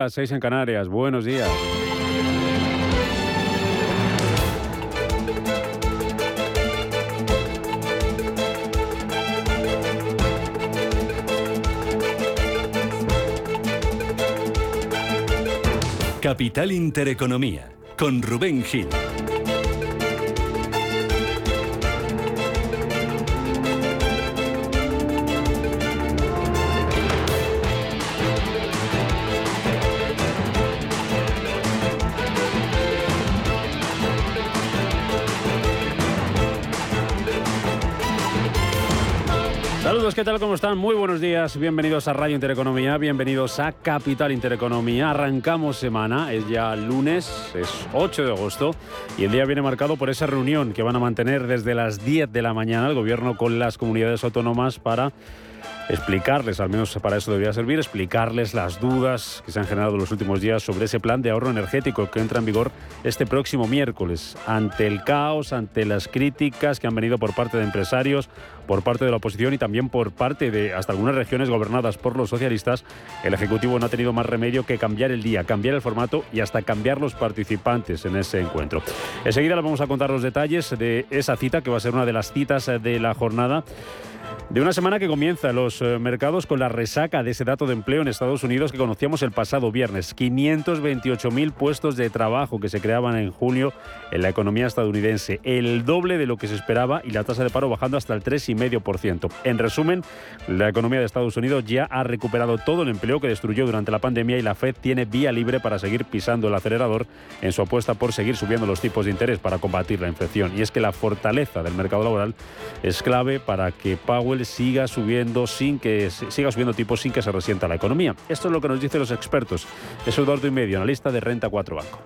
Las seis en Canarias, buenos días. Capital Intereconomía, con Rubén Gil. Tal? ¿Cómo están? Muy buenos días, bienvenidos a Radio Intereconomía, bienvenidos a Capital Intereconomía. Arrancamos semana, es ya lunes, es 8 de agosto y el día viene marcado por esa reunión que van a mantener desde las 10 de la mañana el gobierno con las comunidades autónomas para explicarles, al menos para eso debería servir, explicarles las dudas que se han generado en los últimos días sobre ese plan de ahorro energético que entra en vigor este próximo miércoles. Ante el caos, ante las críticas que han venido por parte de empresarios, por parte de la oposición y también por parte de hasta algunas regiones gobernadas por los socialistas, el Ejecutivo no ha tenido más remedio que cambiar el día, cambiar el formato y hasta cambiar los participantes en ese encuentro. Enseguida les vamos a contar los detalles de esa cita que va a ser una de las citas de la jornada. De una semana que comienza los eh, mercados con la resaca de ese dato de empleo en Estados Unidos que conocíamos el pasado viernes. 528.000 puestos de trabajo que se creaban en junio en la economía estadounidense. El doble de lo que se esperaba y la tasa de paro bajando hasta el 3,5%. En resumen, la economía de Estados Unidos ya ha recuperado todo el empleo que destruyó durante la pandemia y la Fed tiene vía libre para seguir pisando el acelerador en su apuesta por seguir subiendo los tipos de interés para combatir la inflación. Y es que la fortaleza del mercado laboral es clave para que Powell siga subiendo sin que siga subiendo tipos sin que se resienta la economía. Esto es lo que nos dicen los expertos. Es Eduardo y medio, analista de Renta 4 Banco.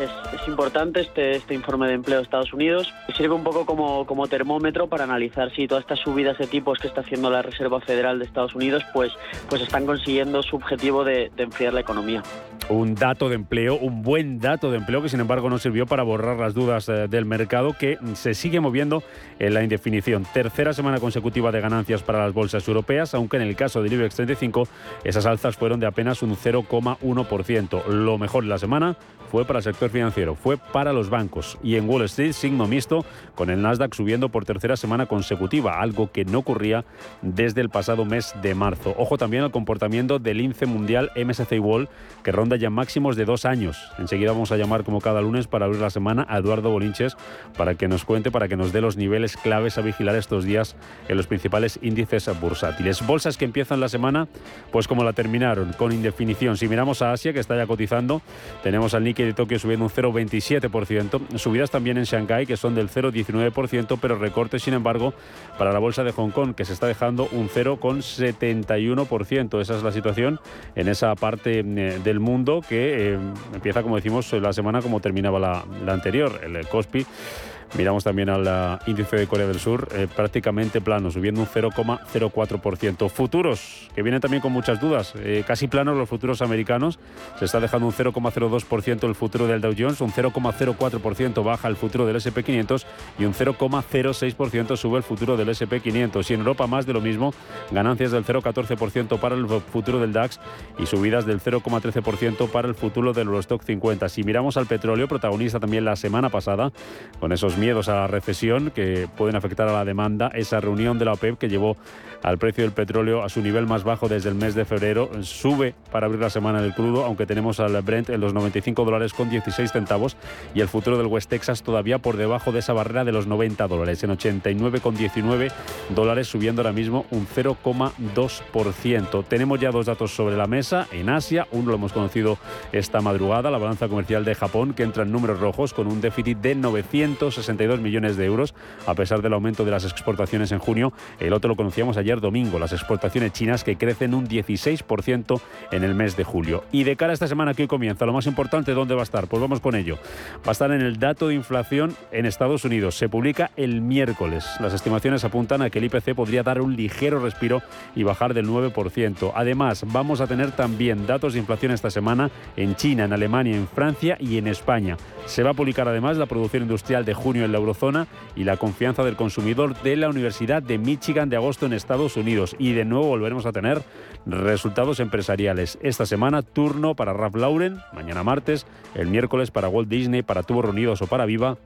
Es, importante este, este informe de empleo de Estados Unidos. Sirve un poco como, como termómetro para analizar si todas estas subidas de tipos que está haciendo la Reserva Federal de Estados Unidos pues, pues están consiguiendo su objetivo de, de enfriar la economía un dato de empleo, un buen dato de empleo que sin embargo no sirvió para borrar las dudas eh, del mercado que se sigue moviendo en la indefinición. Tercera semana consecutiva de ganancias para las bolsas europeas, aunque en el caso del IBEX 35 esas alzas fueron de apenas un 0,1%. Lo mejor de la semana fue para el sector financiero, fue para los bancos y en Wall Street signo mixto con el Nasdaq subiendo por tercera semana consecutiva, algo que no ocurría desde el pasado mes de marzo. Ojo también al comportamiento del índice mundial MSCI World que ronda ya máximos de dos años. Enseguida vamos a llamar como cada lunes para abrir la semana a Eduardo Bolinches para que nos cuente, para que nos dé los niveles claves a vigilar estos días en los principales índices bursátiles. Bolsas que empiezan la semana pues como la terminaron, con indefinición. Si miramos a Asia que está ya cotizando, tenemos al Nikkei de Tokio subiendo un 0,27%, subidas también en Shanghái que son del 0,19%, pero recortes sin embargo para la bolsa de Hong Kong que se está dejando un 0,71%. Esa es la situación en esa parte eh, del mundo que eh, empieza, como decimos, la semana como terminaba la, la anterior, el Kospi Miramos también al índice de Corea del Sur, eh, prácticamente plano, subiendo un 0,04%. Futuros, que vienen también con muchas dudas, eh, casi planos los futuros americanos. Se está dejando un 0,02% el futuro del Dow Jones, un 0,04% baja el futuro del SP500 y un 0,06% sube el futuro del SP500. Y en Europa más de lo mismo, ganancias del 0,14% para el futuro del DAX y subidas del 0,13% para el futuro del Eurostock 50. Si miramos al petróleo, protagonista también la semana pasada, con esos miedos a la recesión que pueden afectar a la demanda. Esa reunión de la OPEP que llevó al precio del petróleo a su nivel más bajo desde el mes de febrero sube para abrir la semana del crudo, aunque tenemos al Brent en los 95 dólares con 16 centavos y el futuro del West Texas todavía por debajo de esa barrera de los 90 dólares, en 89,19 dólares, subiendo ahora mismo un 0,2%. Tenemos ya dos datos sobre la mesa en Asia, uno lo hemos conocido esta madrugada, la balanza comercial de Japón, que entra en números rojos con un déficit de 960 millones de euros, a pesar del aumento de las exportaciones en junio. El otro lo conocíamos ayer domingo, las exportaciones chinas que crecen un 16% en el mes de julio. Y de cara a esta semana que hoy comienza, lo más importante, ¿dónde va a estar? Pues vamos con ello. Va a estar en el dato de inflación en Estados Unidos. Se publica el miércoles. Las estimaciones apuntan a que el IPC podría dar un ligero respiro y bajar del 9%. Además, vamos a tener también datos de inflación esta semana en China, en Alemania, en Francia y en España. Se va a publicar además la producción industrial de junio en la eurozona y la confianza del consumidor de la Universidad de Michigan de agosto en Estados Unidos. Y de nuevo volveremos a tener resultados empresariales. Esta semana turno para Ralph Lauren, mañana martes, el miércoles para Walt Disney, para Tubos Reunidos o para Viva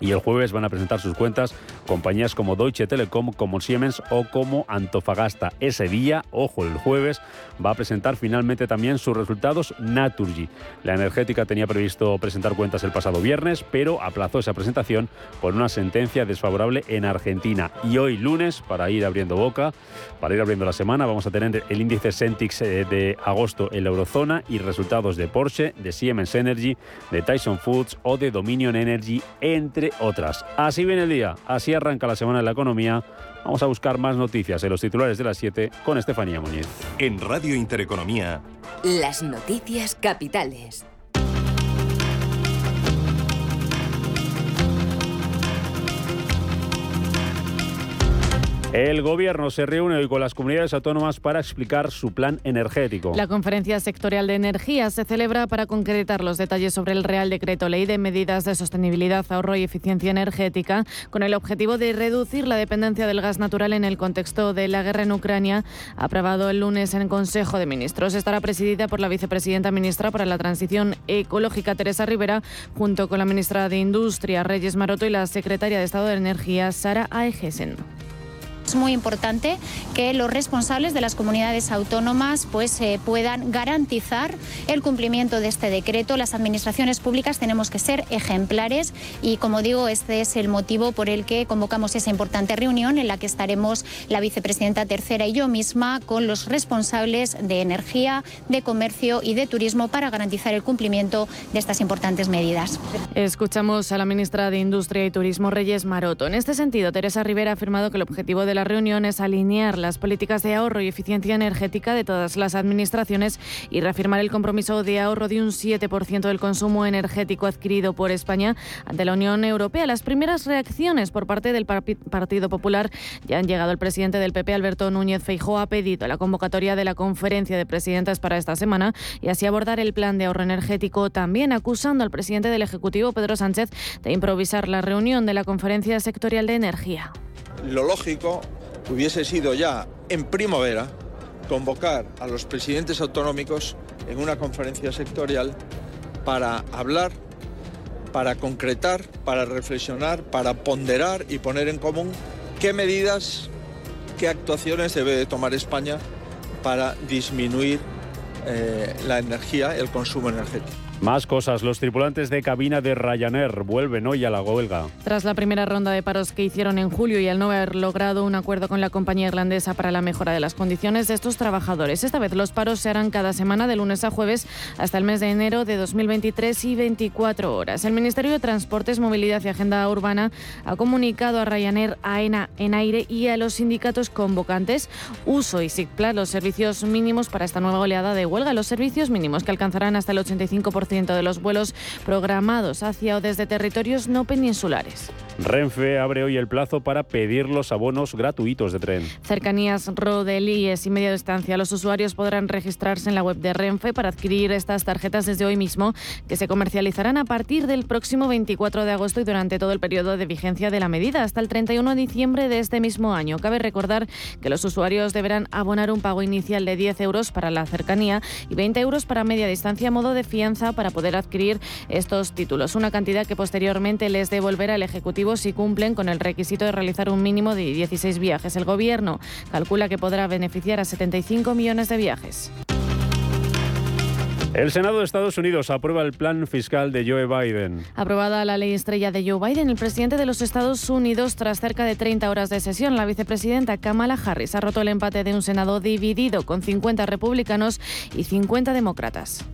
y el jueves van a presentar sus cuentas compañías como Deutsche Telekom, como Siemens o como Antofagasta. Ese día, ojo, el jueves va a presentar finalmente también sus resultados Naturgy. La energética tenía previsto presentar cuentas el pasado viernes, pero aplazó esa presentación por una sentencia desfavorable en Argentina. Y hoy lunes, para ir abriendo boca, para ir abriendo la semana, vamos a tener el índice Centix eh, de agosto en la eurozona y resultados de Porsche, de Siemens Energy, de Tyson Foods o de Dominion Energy, entre otras. Así viene el día, así arranca la semana de la economía. Vamos a buscar más noticias en los titulares de las 7 con Estefanía Muñiz. En Radio Intereconomía. Las noticias capitales. El Gobierno se reúne hoy con las comunidades autónomas para explicar su plan energético. La conferencia sectorial de energía se celebra para concretar los detalles sobre el Real Decreto Ley de Medidas de Sostenibilidad, Ahorro y Eficiencia Energética, con el objetivo de reducir la dependencia del gas natural en el contexto de la guerra en Ucrania, aprobado el lunes en Consejo de Ministros. Estará presidida por la vicepresidenta ministra para la Transición Ecológica, Teresa Rivera, junto con la ministra de Industria, Reyes Maroto, y la secretaria de Estado de Energía, Sara Aegesen. Es muy importante que los responsables de las comunidades autónomas pues, eh, puedan garantizar el cumplimiento de este decreto. Las administraciones públicas tenemos que ser ejemplares y, como digo, este es el motivo por el que convocamos esa importante reunión en la que estaremos la vicepresidenta tercera y yo misma con los responsables de energía, de comercio y de turismo para garantizar el cumplimiento de estas importantes medidas. Escuchamos a la ministra de Industria y Turismo, Reyes Maroto. En este sentido, Teresa Rivera ha afirmado que el objetivo de la reunión es alinear las políticas de ahorro y eficiencia energética de todas las administraciones y reafirmar el compromiso de ahorro de un 7% del consumo energético adquirido por España ante la Unión Europea. Las primeras reacciones por parte del Partido Popular ya han llegado. El presidente del PP, Alberto Núñez Feijóo, ha pedido la convocatoria de la conferencia de presidentes para esta semana y así abordar el plan de ahorro energético, también acusando al presidente del Ejecutivo, Pedro Sánchez, de improvisar la reunión de la conferencia sectorial de energía lo lógico hubiese sido ya en primavera convocar a los presidentes autonómicos en una conferencia sectorial para hablar, para concretar, para reflexionar, para ponderar y poner en común qué medidas, qué actuaciones debe tomar España para disminuir eh, la energía, el consumo energético. Más cosas. Los tripulantes de cabina de Ryanair vuelven hoy a la huelga. Tras la primera ronda de paros que hicieron en julio y al no haber logrado un acuerdo con la compañía irlandesa para la mejora de las condiciones de estos trabajadores. Esta vez los paros se harán cada semana de lunes a jueves hasta el mes de enero de 2023 y 24 horas. El Ministerio de Transportes, Movilidad y Agenda Urbana ha comunicado a Ryanair, AENA, en aire y a los sindicatos convocantes uso y SIGPLA los servicios mínimos para esta nueva oleada de huelga. Los servicios mínimos que alcanzarán hasta el 85% de los vuelos programados hacia o desde territorios no peninsulares. Renfe abre hoy el plazo para pedir los abonos gratuitos de tren. Cercanías, Rodelíes y media distancia. Los usuarios podrán registrarse en la web de Renfe para adquirir estas tarjetas desde hoy mismo, que se comercializarán a partir del próximo 24 de agosto y durante todo el periodo de vigencia de la medida, hasta el 31 de diciembre de este mismo año. Cabe recordar que los usuarios deberán abonar un pago inicial de 10 euros para la cercanía y 20 euros para media distancia a modo de fianza para poder adquirir estos títulos, una cantidad que posteriormente les devolverá el Ejecutivo si cumplen con el requisito de realizar un mínimo de 16 viajes. El Gobierno calcula que podrá beneficiar a 75 millones de viajes. El Senado de Estados Unidos aprueba el plan fiscal de Joe Biden. Aprobada la ley estrella de Joe Biden, el presidente de los Estados Unidos, tras cerca de 30 horas de sesión, la vicepresidenta Kamala Harris ha roto el empate de un Senado dividido con 50 republicanos y 50 demócratas.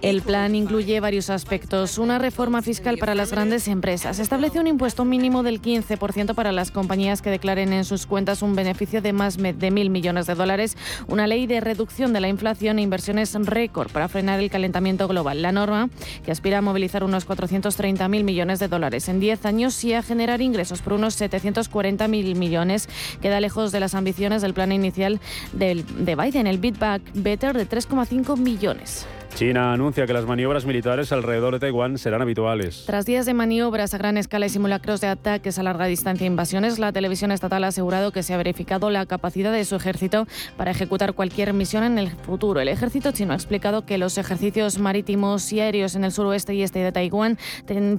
El plan incluye varios aspectos. Una reforma fiscal para las grandes empresas. Establece un impuesto mínimo del 15% para las compañías que declaren en sus cuentas un beneficio de más de mil millones de dólares. Una ley de reducción de la inflación e inversiones récord para frenar el calentamiento global. La norma, que aspira a movilizar unos 430.000 millones de dólares en 10 años y a generar ingresos por unos 740.000 millones, queda lejos de las ambiciones del plan inicial de Biden. El Beatback Better de 3,5 millones. China anuncia que las maniobras militares alrededor de Taiwán serán habituales. Tras días de maniobras a gran escala y simulacros de ataques a larga distancia e invasiones, la televisión estatal ha asegurado que se ha verificado la capacidad de su ejército para ejecutar cualquier misión en el futuro. El ejército chino ha explicado que los ejercicios marítimos y aéreos en el suroeste y este de Taiwán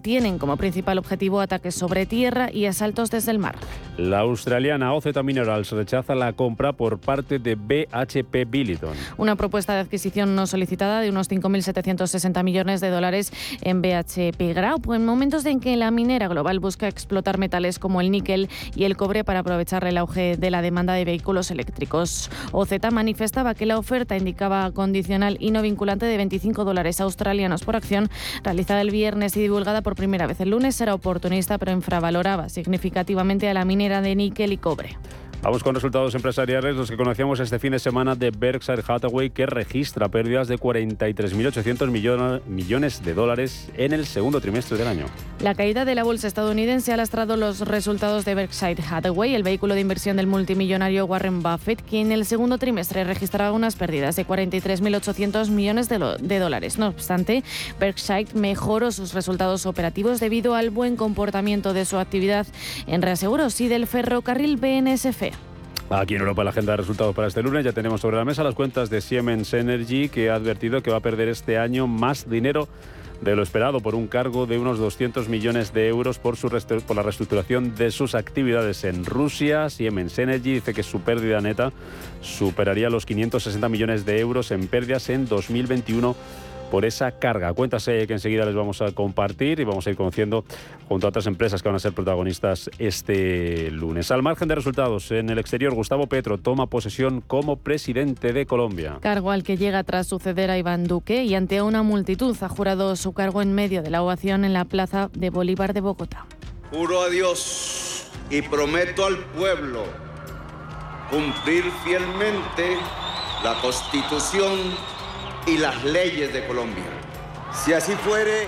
tienen como principal objetivo ataques sobre tierra y asaltos desde el mar. La australiana OZ Minerals rechaza la compra por parte de BHP Billiton. Una propuesta de adquisición no solicitada de unos 5.760 millones de dólares en BHP Group, en momentos en que la minera global busca explotar metales como el níquel y el cobre para aprovechar el auge de la demanda de vehículos eléctricos. OZ manifestaba que la oferta indicaba condicional y no vinculante de 25 dólares australianos por acción, realizada el viernes y divulgada por primera vez el lunes, era oportunista pero infravaloraba significativamente a la minera de níquel y cobre. Vamos con resultados empresariales, los que conocíamos este fin de semana de Berkshire Hathaway, que registra pérdidas de 43.800 millones de dólares en el segundo trimestre del año. La caída de la bolsa estadounidense ha lastrado los resultados de Berkshire Hathaway, el vehículo de inversión del multimillonario Warren Buffett, que en el segundo trimestre registraba unas pérdidas de 43.800 millones de, de dólares. No obstante, Berkshire mejoró sus resultados operativos debido al buen comportamiento de su actividad en reaseguros y del ferrocarril BNSF. Aquí en Europa la agenda de resultados para este lunes ya tenemos sobre la mesa las cuentas de Siemens Energy que ha advertido que va a perder este año más dinero de lo esperado por un cargo de unos 200 millones de euros por, su por la reestructuración de sus actividades en Rusia. Siemens Energy dice que su pérdida neta superaría los 560 millones de euros en pérdidas en 2021 por esa carga. Cuéntase que enseguida les vamos a compartir y vamos a ir conociendo junto a otras empresas que van a ser protagonistas este lunes. Al margen de resultados, en el exterior, Gustavo Petro toma posesión como presidente de Colombia. Cargo al que llega tras suceder a Iván Duque y ante una multitud ha jurado su cargo en medio de la ovación en la plaza de Bolívar de Bogotá. Juro a Dios y prometo al pueblo cumplir fielmente la Constitución y las leyes de Colombia. Si así fuere...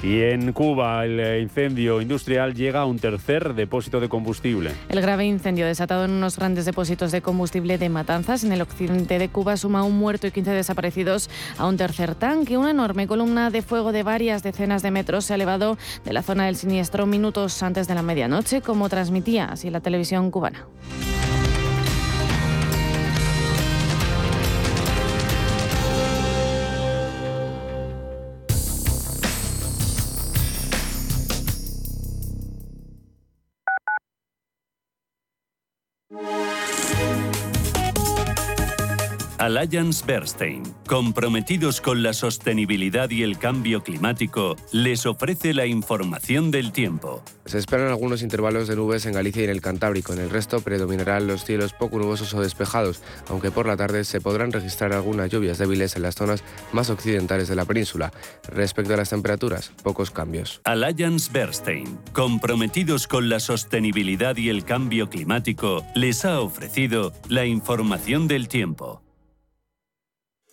Y en Cuba el incendio industrial llega a un tercer depósito de combustible. El grave incendio desatado en unos grandes depósitos de combustible de Matanzas en el occidente de Cuba suma un muerto y 15 desaparecidos a un tercer tanque. Una enorme columna de fuego de varias decenas de metros se ha elevado de la zona del siniestro minutos antes de la medianoche, como transmitía así la televisión cubana. Alliance Bernstein, comprometidos con la sostenibilidad y el cambio climático, les ofrece la información del tiempo. Se esperan algunos intervalos de nubes en Galicia y en el Cantábrico. En el resto predominarán los cielos poco nubosos o despejados, aunque por la tarde se podrán registrar algunas lluvias débiles en las zonas más occidentales de la península. Respecto a las temperaturas, pocos cambios. Alliance Bernstein, comprometidos con la sostenibilidad y el cambio climático, les ha ofrecido la información del tiempo.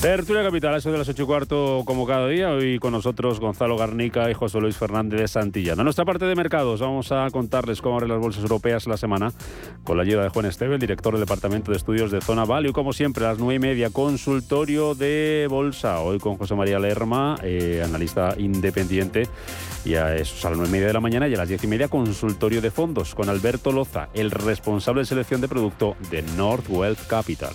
Tertulia Capital, eso de las 8 y cuarto como cada día. Hoy con nosotros Gonzalo Garnica y José Luis Fernández de Santillana. Nuestra parte de mercados vamos a contarles cómo abren las bolsas europeas la semana con la ayuda de Juan Esteve, el director del Departamento de Estudios de Zona Value. Como siempre, a las 9 y media, consultorio de bolsa. Hoy con José María Lerma, eh, analista independiente. Y a eso a las 9 y media de la mañana y a las 10 y media, consultorio de fondos con Alberto Loza, el responsable de selección de producto de North Wealth Capital.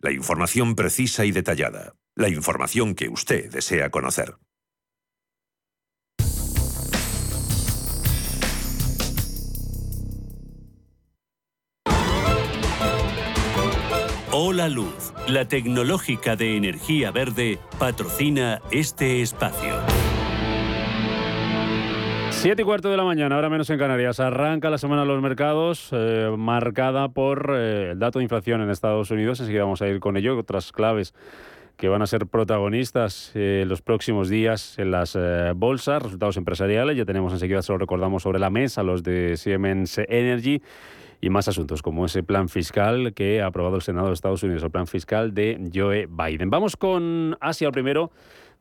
la información precisa y detallada. La información que usted desea conocer. Hola Luz, la tecnológica de energía verde, patrocina este espacio. Siete y cuarto de la mañana, ahora menos en Canarias. Arranca la semana de los mercados, eh, marcada por eh, el dato de inflación en Estados Unidos. Enseguida vamos a ir con ello. Otras claves que van a ser protagonistas eh, los próximos días en las bolsas, resultados empresariales. Ya tenemos enseguida, se lo recordamos, sobre la mesa los de Siemens Energy y más asuntos como ese plan fiscal que ha aprobado el Senado de Estados Unidos, el plan fiscal de Joe Biden. Vamos con Asia primero.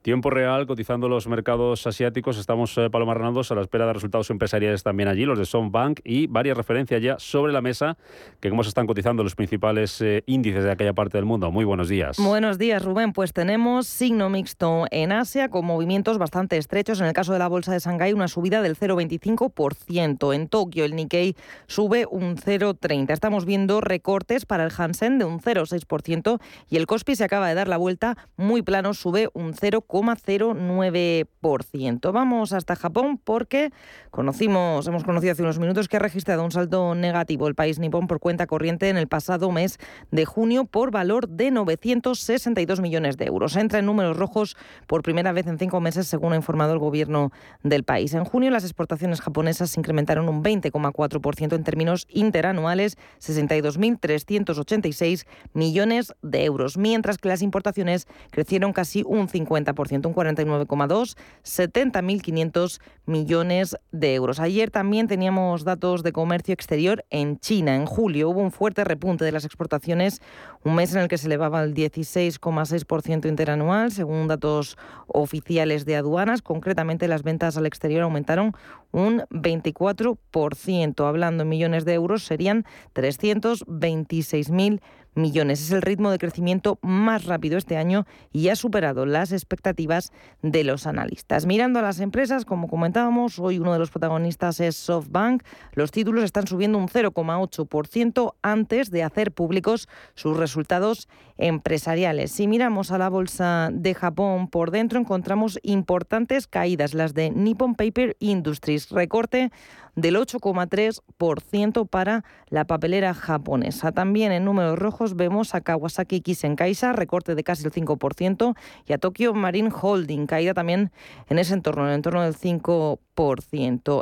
Tiempo real, cotizando los mercados asiáticos. Estamos, eh, Paloma Renaldos, a la espera de resultados empresariales también allí, los de SoftBank, y varias referencias ya sobre la mesa, que cómo se están cotizando los principales eh, índices de aquella parte del mundo. Muy buenos días. Buenos días, Rubén. Pues tenemos signo mixto en Asia, con movimientos bastante estrechos. En el caso de la bolsa de Shanghái, una subida del 0,25%. En Tokio, el Nikkei sube un 0,30%. Estamos viendo recortes para el Hansen de un 0,6% y el Kospi se acaba de dar la vuelta muy plano, sube un 0,5%. 0,09%. Vamos hasta Japón porque conocimos, hemos conocido hace unos minutos que ha registrado un saldo negativo el país nipón por cuenta corriente en el pasado mes de junio por valor de 962 millones de euros. Entra en números rojos por primera vez en cinco meses, según ha informado el gobierno del país. En junio las exportaciones japonesas se incrementaron un 20,4% en términos interanuales, 62.386 millones de euros, mientras que las importaciones crecieron casi un 50% un 49,2, 70.500 millones de euros. Ayer también teníamos datos de comercio exterior en China. En julio hubo un fuerte repunte de las exportaciones, un mes en el que se elevaba el 16,6% interanual, según datos oficiales de aduanas. Concretamente, las ventas al exterior aumentaron un 24%. Hablando en millones de euros, serían 326.000 millones. Es el ritmo de crecimiento más rápido este año y ha superado las expectativas de los analistas. Mirando a las empresas, como comentábamos, hoy uno de los protagonistas es SoftBank. Los títulos están subiendo un 0,8% antes de hacer públicos sus resultados empresariales. Si miramos a la bolsa de Japón por dentro, encontramos importantes caídas, las de Nippon Paper Industries, recorte del 8,3% para la papelera japonesa. También en números rojos vemos a Kawasaki Kisenkaisa, recorte de casi el 5%, y a Tokyo Marine Holding, caída también en ese entorno, en el entorno del 5%.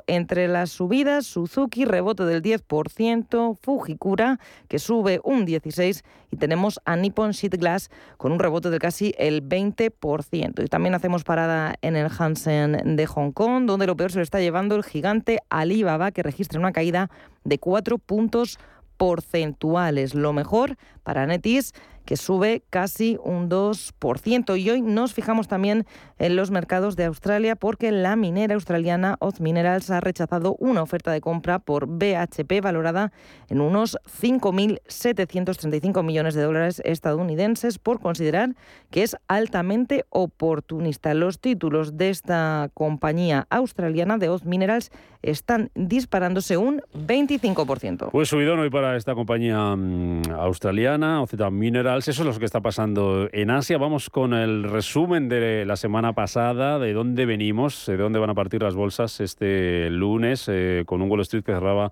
Entre las subidas, Suzuki rebote del 10%, Fujikura que sube un 16% y tenemos a Nippon Sheet Glass con un rebote de casi el 20%. Y también hacemos parada en el Hansen de Hong Kong, donde lo peor se lo está llevando el gigante Alibaba que registra una caída de 4 puntos porcentuales. Lo mejor para Netis que sube casi un 2%. Y hoy nos fijamos también en los mercados de Australia porque la minera australiana Oz Minerals ha rechazado una oferta de compra por BHP valorada en unos 5.735 millones de dólares estadounidenses por considerar que es altamente oportunista. Los títulos de esta compañía australiana de Oz Minerals están disparándose un 25%. Pues subidón hoy para esta compañía mm, australiana, OZ Minerals. Eso es lo que está pasando en Asia. Vamos con el resumen de la semana pasada, de dónde venimos, de dónde van a partir las bolsas este lunes, eh, con un Wall Street que cerraba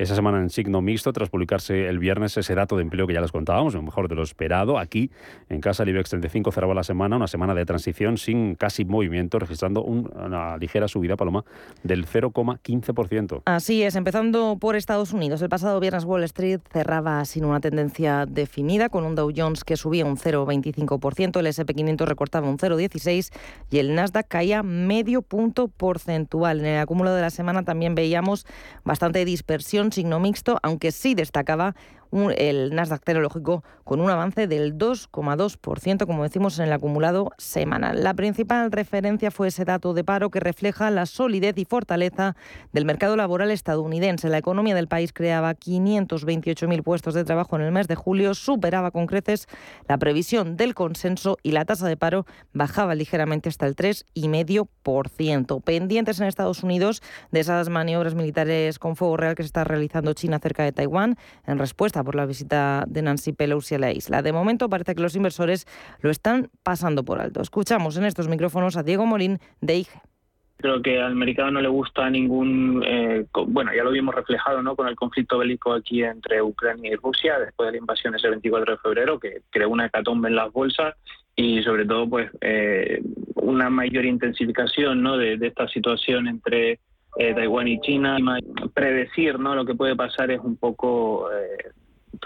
esa semana en signo mixto tras publicarse el viernes ese dato de empleo que ya les contábamos, lo mejor de lo esperado. Aquí, en casa, el IBEX 35 cerraba la semana, una semana de transición sin casi movimiento, registrando una ligera subida, Paloma, del 0,15%. Así es, empezando por Estados Unidos. El pasado viernes Wall Street cerraba sin una tendencia definida, con un Dow Jones que subía un 0,25%, el SP500 recortaba un 0,16% y el Nasdaq caía medio punto porcentual. En el acúmulo de la semana también veíamos bastante dispersión, signo mixto, aunque sí destacaba el Nasdaq tecnológico con un avance del 2,2%, como decimos en el acumulado semanal. La principal referencia fue ese dato de paro que refleja la solidez y fortaleza del mercado laboral estadounidense. La economía del país creaba 528.000 puestos de trabajo en el mes de julio, superaba con creces la previsión del consenso y la tasa de paro bajaba ligeramente hasta el 3,5%. Pendientes en Estados Unidos de esas maniobras militares con fuego real que se está realizando China cerca de Taiwán en respuesta por la visita de Nancy Pelosi a la isla. De momento parece que los inversores lo están pasando por alto. Escuchamos en estos micrófonos a Diego Molín de IGE. Creo que al mercado no le gusta ningún, eh, bueno, ya lo vimos reflejado ¿no? con el conflicto bélico aquí entre Ucrania y Rusia, después de la invasión ese 24 de febrero, que creó una hecatombe en las bolsas y sobre todo pues eh, una mayor intensificación ¿no? de, esta situación entre eh, Taiwán y China. Predecir ¿no? lo que puede pasar es un poco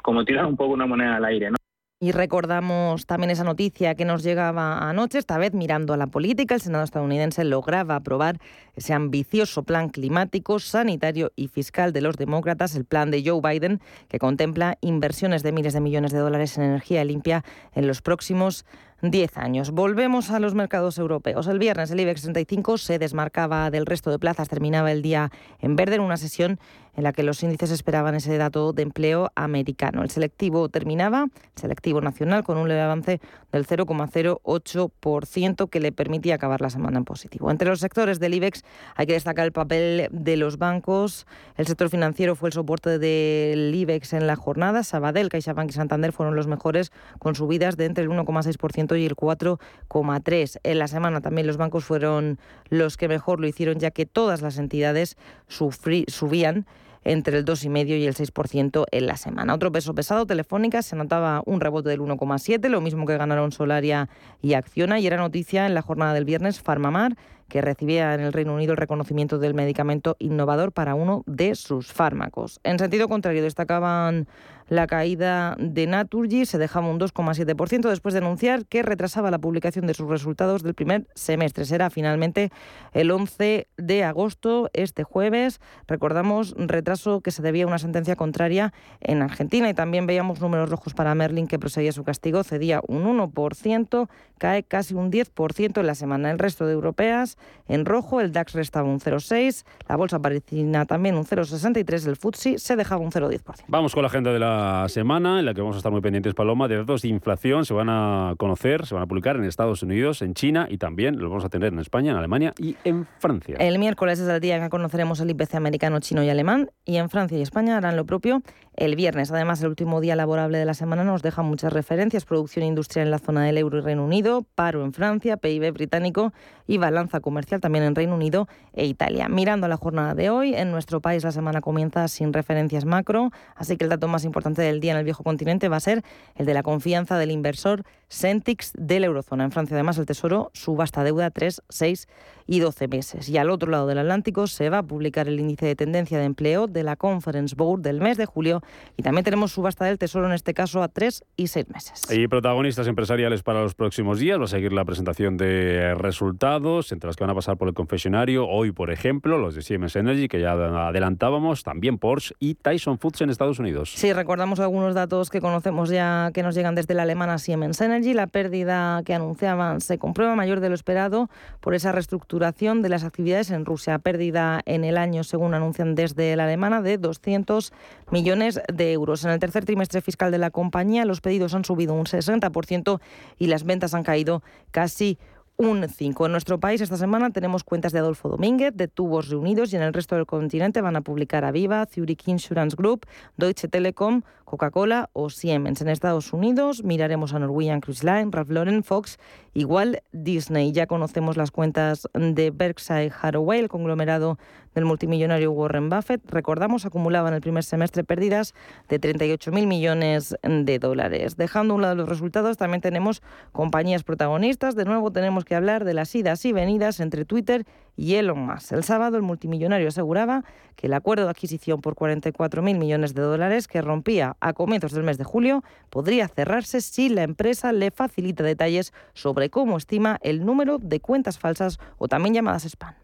como tirar un poco una moneda al aire, ¿no? Y recordamos también esa noticia que nos llegaba anoche, esta vez mirando a la política, el Senado estadounidense lograba aprobar ese ambicioso plan climático, sanitario y fiscal de los demócratas, el plan de Joe Biden, que contempla inversiones de miles de millones de dólares en energía limpia en los próximos 10 años. Volvemos a los mercados europeos. El viernes el IBEX 35 se desmarcaba del resto de plazas, terminaba el día en verde en una sesión en la que los índices esperaban ese dato de empleo americano. El selectivo terminaba, el selectivo nacional, con un leve avance del 0,08% que le permitía acabar la semana en positivo. Entre los sectores del IBEX hay que destacar el papel de los bancos. El sector financiero fue el soporte del IBEX en la jornada. Sabadell, CaixaBank y Santander fueron los mejores con subidas de entre el 1,6% y el 4,3%. En la semana también los bancos fueron los que mejor lo hicieron ya que todas las entidades subían entre el 2,5 y el 6% en la semana. Otro peso pesado, Telefónica, se notaba un rebote del 1,7, lo mismo que ganaron Solaria y Acciona. Y era noticia en la jornada del viernes, Farmamar, que recibía en el Reino Unido el reconocimiento del medicamento innovador para uno de sus fármacos. En sentido contrario, destacaban la caída de Naturgy se dejaba un 2,7% después de anunciar que retrasaba la publicación de sus resultados del primer semestre. Será finalmente el 11 de agosto, este jueves. Recordamos retraso que se debía a una sentencia contraria en Argentina y también veíamos números rojos para Merlin que proseguía su castigo, cedía un 1%, cae casi un 10% en la semana. El resto de europeas en rojo, el DAX restaba un 0,6, la bolsa parisina también un 0,63, el FTSE se dejaba un 0,10%. Vamos con la agenda de la semana en la que vamos a estar muy pendientes, Paloma, de datos de inflación. Se van a conocer, se van a publicar en Estados Unidos, en China y también los vamos a tener en España, en Alemania y en Francia. El miércoles es el día en que conoceremos el IPC americano, chino y alemán y en Francia y España harán lo propio el viernes. Además, el último día laborable de la semana nos deja muchas referencias. Producción industrial en la zona del euro y Reino Unido, paro en Francia, PIB británico y balanza comercial también en Reino Unido e Italia. Mirando la jornada de hoy, en nuestro país la semana comienza sin referencias macro, así que el dato más importante del día en el viejo continente va a ser el de la confianza del inversor Centix de la eurozona. En Francia, además, el Tesoro subasta deuda 3, 6 y 12 meses. Y al otro lado del Atlántico se va a publicar el índice de tendencia de empleo de la Conference Board del mes de julio y también tenemos subasta del Tesoro en este caso a 3 y 6 meses. Y protagonistas empresariales para los próximos días. Va a seguir la presentación de resultados, entre las que van a pasar por el confesionario. Hoy, por ejemplo, los de Siemens Energy, que ya adelantábamos, también Porsche y Tyson Foods en Estados Unidos. Sí, recordamos algunos datos que conocemos ya que nos llegan desde la alemana Siemens Energy. La pérdida que anunciaban se comprueba mayor de lo esperado por esa reestructuración de las actividades en Rusia. Pérdida en el año, según anuncian desde la alemana, de 200 millones de euros. En el tercer trimestre fiscal de la compañía, los pedidos han subido un 60% y las ventas han caído casi un 5. En nuestro país esta semana tenemos cuentas de Adolfo Domínguez, de Tubos Reunidos y en el resto del continente van a publicar Aviva, Zurich Insurance Group, Deutsche Telekom, Coca-Cola o Siemens. En Estados Unidos miraremos a Norwegian Cruise Line, Ralph Lauren, Fox, igual Disney. Ya conocemos las cuentas de Berkshire Hathaway, el conglomerado del multimillonario Warren Buffett. Recordamos, acumulaba en el primer semestre pérdidas de 38.000 millones de dólares. Dejando a un lado los resultados, también tenemos compañías protagonistas. De nuevo tenemos que hablar de las idas y venidas entre Twitter y Elon Musk. El sábado el multimillonario aseguraba que el acuerdo de adquisición por 44.000 millones de dólares que rompía a comienzos del mes de julio podría cerrarse si la empresa le facilita detalles sobre cómo estima el número de cuentas falsas o también llamadas spam.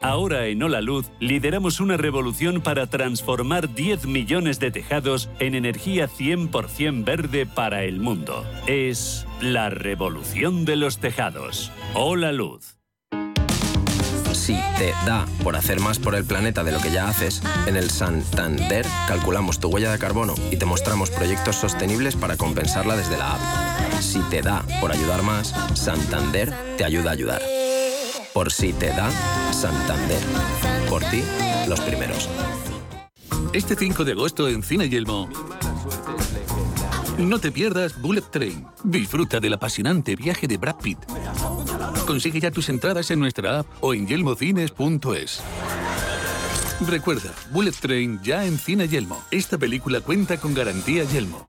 Ahora en Hola Luz lideramos una revolución para transformar 10 millones de tejados en energía 100% verde para el mundo. Es la revolución de los tejados. Hola Luz. Si te da por hacer más por el planeta de lo que ya haces, en el Santander calculamos tu huella de carbono y te mostramos proyectos sostenibles para compensarla desde la app. Si te da por ayudar más, Santander te ayuda a ayudar. Por si te da, Santander. Por ti, los primeros. Este 5 de agosto en Cine Yelmo. No te pierdas Bullet Train. Disfruta del apasionante viaje de Brad Pitt. Consigue ya tus entradas en nuestra app o en yelmocines.es. Recuerda, Bullet Train ya en Cine Yelmo. Esta película cuenta con garantía Yelmo.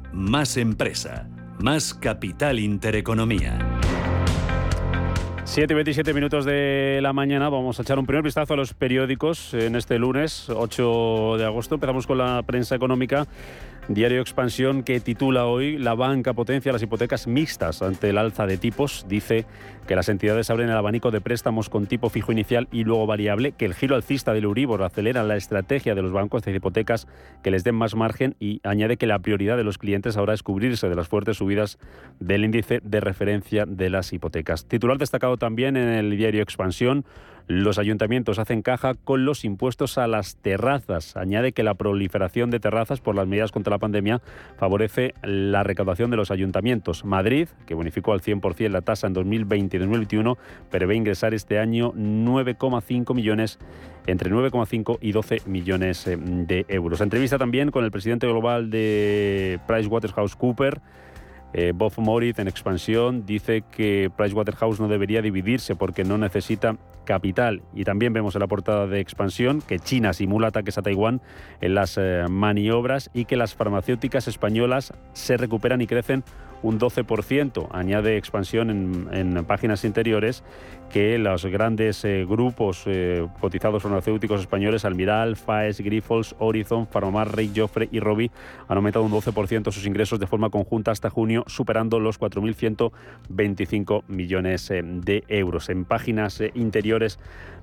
más empresa, más capital intereconomía. 7 y 27 minutos de la mañana. Vamos a echar un primer vistazo a los periódicos en este lunes 8 de agosto. Empezamos con la prensa económica. Diario Expansión que titula hoy La banca potencia las hipotecas mixtas ante el alza de tipos. Dice que las entidades abren el abanico de préstamos con tipo fijo inicial y luego variable, que el giro alcista del Euribor acelera la estrategia de los bancos de hipotecas que les den más margen y añade que la prioridad de los clientes ahora es cubrirse de las fuertes subidas del índice de referencia de las hipotecas. Titular destacado también en el diario Expansión los ayuntamientos hacen caja con los impuestos a las terrazas. Añade que la proliferación de terrazas por las medidas contra la pandemia favorece la recaudación de los ayuntamientos. Madrid, que bonificó al 100% la tasa en 2020 y 2021, prevé ingresar este año 9,5 millones entre 9,5 y 12 millones eh, de euros. Entrevista también con el presidente global de PricewaterhouseCoopers eh, Bob Moritz, en expansión, dice que Pricewaterhouse no debería dividirse porque no necesita capital. Y también vemos en la portada de expansión que China simula ataques a Taiwán en las eh, maniobras y que las farmacéuticas españolas se recuperan y crecen un 12%. Añade expansión en, páginas interiores que los grandes eh, grupos eh, cotizados farmacéuticos españoles, Almiral, Faes, Grifols, Horizon, Farmamar, Rey, Joffre y Robi, han aumentado un 12% sus ingresos de forma conjunta hasta junio, superando los 4.125 millones eh, de euros. En páginas interiores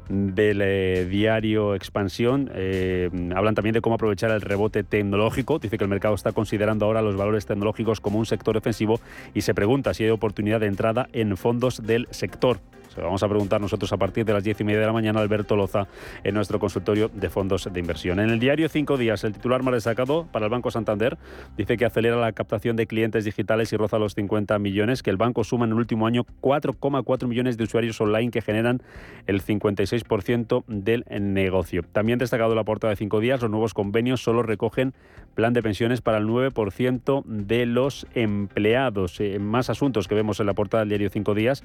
del eh, diario Expansión. Eh, hablan también de cómo aprovechar el rebote tecnológico. Dice que el mercado está considerando ahora los valores tecnológicos como un sector defensivo y se pregunta si hay oportunidad de entrada en fondos del sector. Vamos a preguntar nosotros a partir de las diez y media de la mañana Alberto Loza en nuestro consultorio de fondos de inversión. En el diario Cinco Días, el titular más destacado para el Banco Santander dice que acelera la captación de clientes digitales y roza los 50 millones, que el banco suma en el último año 4,4 millones de usuarios online que generan el 56% del negocio. También destacado la portada de Cinco Días, los nuevos convenios solo recogen plan de pensiones para el 9% de los empleados. Eh, más asuntos que vemos en la portada del diario Cinco Días.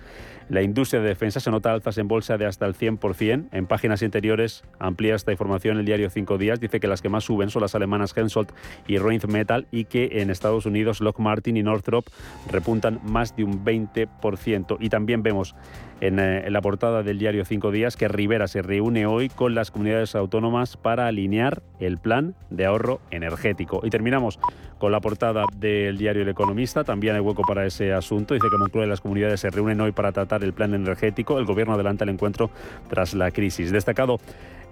La industria de defensa se nota alzas en bolsa de hasta el 100%. En páginas interiores amplía esta información el diario Cinco Días. Dice que las que más suben son las alemanas Hensoldt y Metal y que en Estados Unidos Lockheed Martin y Northrop repuntan más de un 20%. Y también vemos en, eh, en, la portada del diario Cinco Días que Rivera se reúne hoy con las comunidades autónomas para alinear el plan de ahorro energético. Y terminamos con la portada del diario El Economista. También hay hueco para ese asunto. Dice que Moncloa y las comunidades se reúnen hoy para tratar el plan energético. El gobierno adelanta el encuentro tras la crisis. Destacado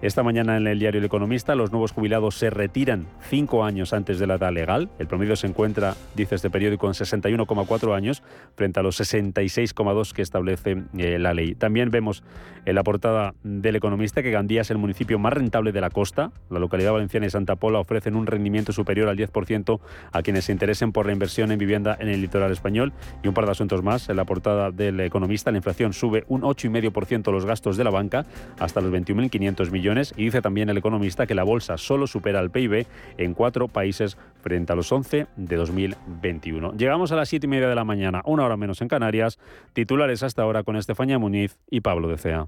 esta mañana en el diario El Economista, los nuevos jubilados se retiran cinco años antes de la edad legal. El promedio se encuentra, dice este periódico, en 61,4 años frente a los 66,2 que establece eh, la ley. También vemos en la portada del Economista que Gandía es el municipio más rentable de la costa. La localidad valenciana y Santa Pola ofrecen un rendimiento superior al 10% a quienes se interesen por la inversión en vivienda en el litoral español. Y un par de asuntos más. En la portada del Economista, la inflación sube un 8,5% los gastos de la banca hasta los 21.500 millones y dice también el economista que la bolsa solo supera el PIB en cuatro países frente a los 11 de 2021. Llegamos a las siete y media de la mañana, una hora menos en Canarias. Titulares hasta ahora con Estefanía Muniz y Pablo de Cea.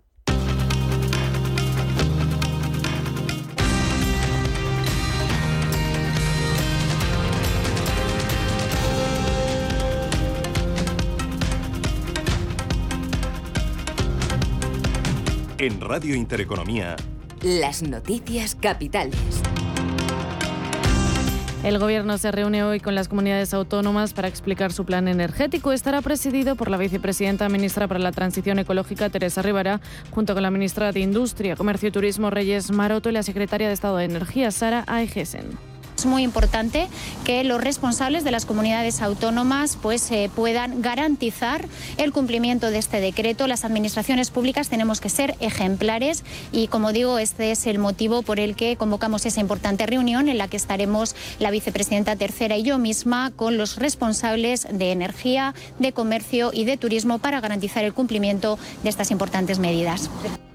En Radio Intereconomía, las noticias capitales. El Gobierno se reúne hoy con las comunidades autónomas para explicar su plan energético. Estará presidido por la vicepresidenta ministra para la Transición Ecológica, Teresa Rivera, junto con la ministra de Industria, Comercio y Turismo, Reyes Maroto, y la secretaria de Estado de Energía, Sara Aegesen. Es muy importante que los responsables de las comunidades autónomas pues, eh, puedan garantizar el cumplimiento de este decreto. Las administraciones públicas tenemos que ser ejemplares y, como digo, este es el motivo por el que convocamos esa importante reunión en la que estaremos la vicepresidenta tercera y yo misma con los responsables de energía, de comercio y de turismo para garantizar el cumplimiento de estas importantes medidas.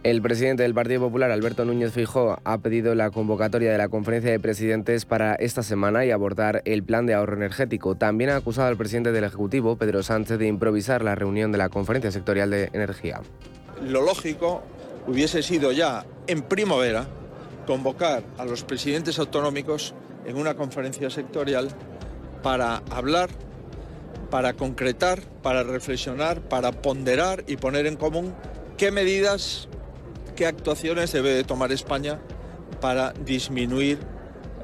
El presidente del Partido Popular, Alberto Núñez Fijó, ha pedido la convocatoria de la conferencia de presidentes para esta semana y abordar el plan de ahorro energético. También ha acusado al presidente del Ejecutivo, Pedro Sánchez, de improvisar la reunión de la conferencia sectorial de energía. Lo lógico hubiese sido ya en primavera convocar a los presidentes autonómicos en una conferencia sectorial para hablar, para concretar, para reflexionar, para ponderar y poner en común qué medidas qué actuaciones debe tomar España para disminuir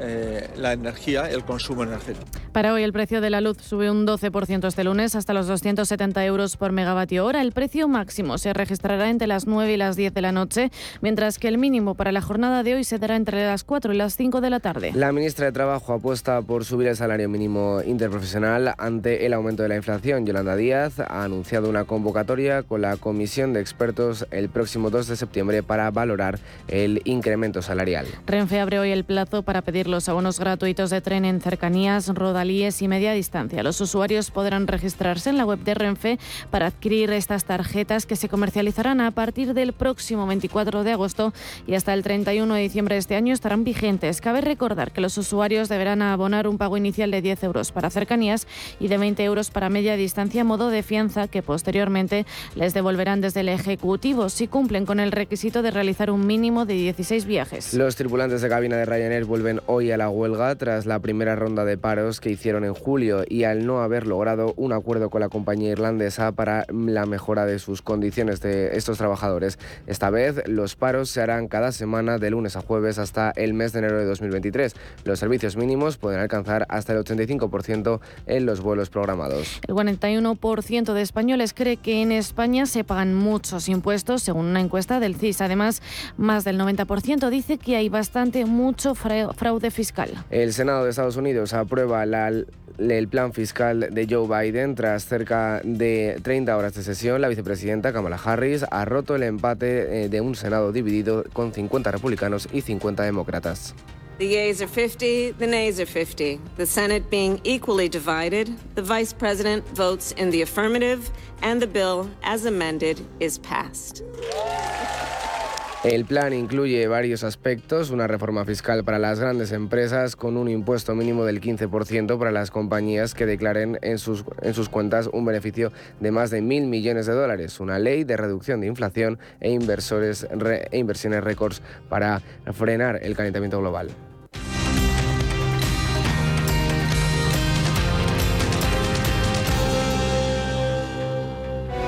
eh, la energía, el consumo energético. Para hoy el precio de la luz sube un 12% este lunes hasta los 270 euros por megavatio hora. El precio máximo se registrará entre las 9 y las 10 de la noche, mientras que el mínimo para la jornada de hoy se dará entre las 4 y las 5 de la tarde. La ministra de Trabajo apuesta por subir el salario mínimo interprofesional ante el aumento de la inflación. Yolanda Díaz ha anunciado una convocatoria con la comisión de expertos el próximo 2 de septiembre para valorar el incremento salarial. Renfe abre hoy el plazo para pedir los abonos gratuitos de tren en cercanías, roda y media distancia. Los usuarios podrán registrarse en la web de Renfe para adquirir estas tarjetas que se comercializarán a partir del próximo 24 de agosto y hasta el 31 de diciembre de este año estarán vigentes. Cabe recordar que los usuarios deberán abonar un pago inicial de 10 euros para cercanías y de 20 euros para media distancia modo de fianza que posteriormente les devolverán desde el Ejecutivo si cumplen con el requisito de realizar un mínimo de 16 viajes. Los tripulantes de cabina de Ryanair vuelven hoy a la huelga tras la primera ronda de paros que hicieron en julio y al no haber logrado un acuerdo con la compañía irlandesa para la mejora de sus condiciones de estos trabajadores. Esta vez los paros se harán cada semana de lunes a jueves hasta el mes de enero de 2023. Los servicios mínimos pueden alcanzar hasta el 85% en los vuelos programados. El 41% de españoles cree que en España se pagan muchos impuestos, según una encuesta del CIS. Además, más del 90% dice que hay bastante mucho fraude fiscal. El Senado de Estados Unidos aprueba la el plan fiscal de Joe Biden. Tras cerca de 30 horas de sesión, la vicepresidenta Kamala Harris ha roto el empate eh, de un Senado dividido con 50 republicanos y 50 demócratas. The yeas are 50, the nays are 50. The Senate being equally divided, the Vice President votes in the affirmative, and the bill, as amended, is passed. El plan incluye varios aspectos, una reforma fiscal para las grandes empresas con un impuesto mínimo del 15% para las compañías que declaren en sus, en sus cuentas un beneficio de más de mil millones de dólares, una ley de reducción de inflación e, inversores, e inversiones récords para frenar el calentamiento global.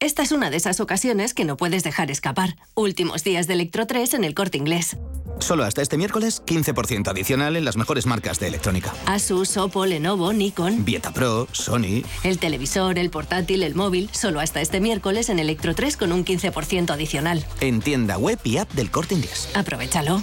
Esta es una de esas ocasiones que no puedes dejar escapar. Últimos días de Electro 3 en el corte inglés. Solo hasta este miércoles, 15% adicional en las mejores marcas de electrónica. Asus, Oppo, Lenovo, Nikon. Vieta Pro, Sony. El televisor, el portátil, el móvil. Solo hasta este miércoles en Electro 3 con un 15% adicional. En tienda web y app del corte inglés. Aprovechalo.